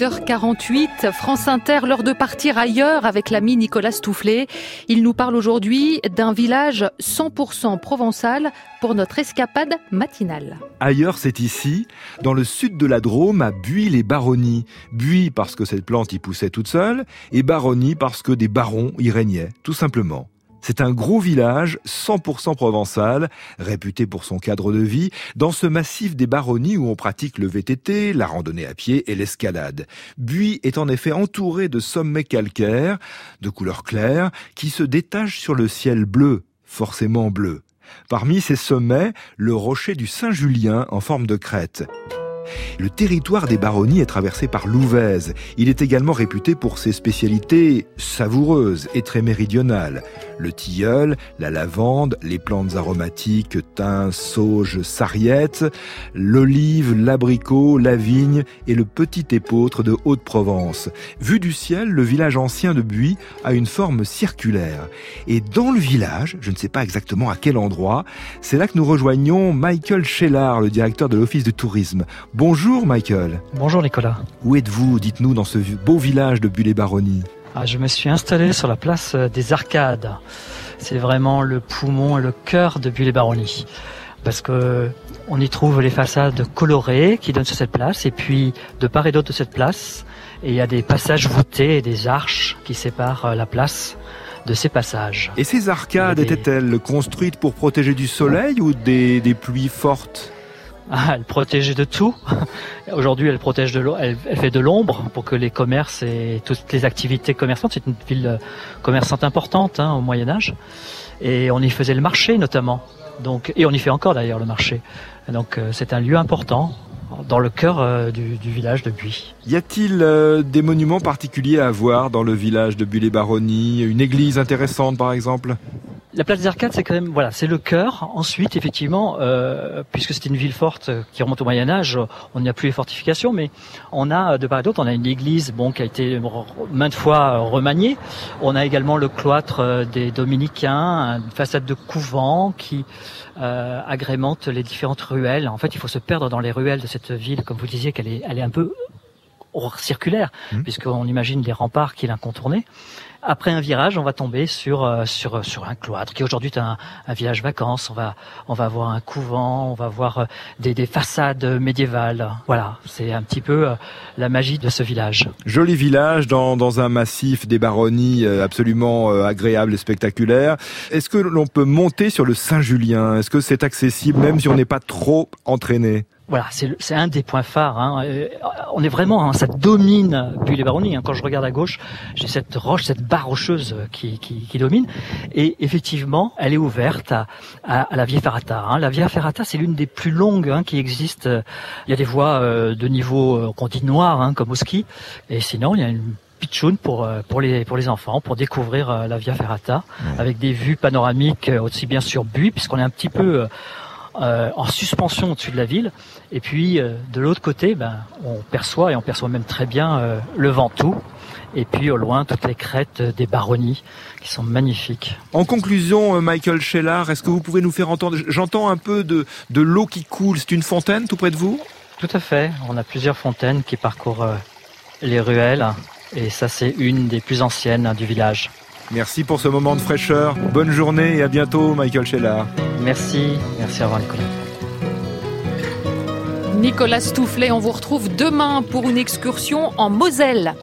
8h48, France Inter, l'heure de partir ailleurs avec l'ami Nicolas Stoufflet. Il nous parle aujourd'hui d'un village 100% provençal pour notre escapade matinale. Ailleurs, c'est ici, dans le sud de la Drôme, à Buis-les-Baronnies. Buis parce que cette plante y poussait toute seule, et Baronnies parce que des barons y régnaient, tout simplement. C'est un gros village 100% provençal, réputé pour son cadre de vie, dans ce massif des baronnies où on pratique le VTT, la randonnée à pied et l'escalade. Buis est en effet entouré de sommets calcaires, de couleur claire, qui se détachent sur le ciel bleu, forcément bleu. Parmi ces sommets, le rocher du Saint-Julien en forme de crête. Le territoire des baronnies est traversé par l'Ouvèze. Il est également réputé pour ses spécialités savoureuses et très méridionales. Le tilleul, la lavande, les plantes aromatiques, thym, sauge, sarriette, l'olive, l'abricot, la vigne et le petit épeautre de Haute-Provence. Vu du ciel, le village ancien de Buis a une forme circulaire. Et dans le village, je ne sais pas exactement à quel endroit, c'est là que nous rejoignons Michael Schellard, le directeur de l'Office de tourisme. Bonjour Michael. Bonjour Nicolas. Où êtes-vous Dites-nous dans ce beau village de Bulle-les-Baronnies. Ah, je me suis installé sur la place des Arcades. C'est vraiment le poumon et le cœur de Bulle-les-Baronnies. Parce que on y trouve les façades colorées qui donnent sur cette place et puis de part et d'autre de cette place, et il y a des passages voûtés et des arches qui séparent la place de ces passages. Et ces arcades des... étaient-elles construites pour protéger du soleil ou des, des pluies fortes? Elle protège de tout. Aujourd'hui, elle protège de elle, fait de l'ombre pour que les commerces et toutes les activités commerçantes. C'est une ville commerçante importante hein, au Moyen Âge, et on y faisait le marché notamment. Et on y fait encore d'ailleurs le marché. Donc, euh, c'est un lieu important dans le cœur euh, du, village de Buis. Y a-t-il euh, des monuments particuliers à voir dans le village de Buis-les-Baronnies? Une église intéressante, par exemple? La place des Arcades, c'est quand même voilà, c'est le cœur. Ensuite, effectivement, euh, puisque c'était une ville forte qui remonte au Moyen Âge, on n'y a plus les fortifications, mais on a de part et d'autre, on a une église, bon, qui a été maintes fois remaniée. On a également le cloître des Dominicains, une façade de couvent qui euh, agrémente les différentes ruelles. En fait, il faut se perdre dans les ruelles de cette ville, comme vous disiez, qu'elle est, elle est un peu circulaire, mmh. puisqu'on imagine les remparts qui l'incontournaient. Après un virage, on va tomber sur euh, sur sur un cloître qui aujourd'hui est un, un, village vacances. On va on va voir un couvent, on va voir euh, des, des façades médiévales. Voilà, c'est un petit peu euh, la magie de ce village. Joli village dans dans un massif des baronnies absolument agréable et spectaculaire. Est-ce que l'on peut monter sur le Saint-Julien? Est-ce que c'est accessible même si on n'est pas trop entraîné? Voilà, c'est un des points phares. Hein. On est vraiment, hein, ça domine puis les baronnies. Hein. Quand je regarde à gauche, j'ai cette roche, cette barre rocheuse qui, qui, qui, domine. Et effectivement, elle est ouverte à, à, à la Via Ferrata. Hein. La Via Ferrata, c'est l'une des plus longues hein, qui existent. Il y a des voies euh, de niveau euh, qu'on dit noir, hein, comme au ski. Et sinon, il y a une pitchoun pour pour les pour les enfants pour découvrir la Via Ferrata avec des vues panoramiques aussi bien sur Buis puisqu'on est un petit peu euh, en suspension au-dessus de la ville. Et puis euh, de l'autre côté, ben, on perçoit et on perçoit même très bien euh, le Ventoux. Et puis au loin, toutes les crêtes des baronnies qui sont magnifiques. En conclusion, Michael Schellard, est-ce que vous pouvez nous faire entendre J'entends un peu de, de l'eau qui coule. C'est une fontaine tout près de vous? Tout à fait. On a plusieurs fontaines qui parcourent les ruelles. Et ça, c'est une des plus anciennes hein, du village. Merci pour ce moment de fraîcheur. Bonne journée et à bientôt, Michael Schellard. Merci, merci à vous Nicolas. Nicolas Stoufflet, on vous retrouve demain pour une excursion en Moselle.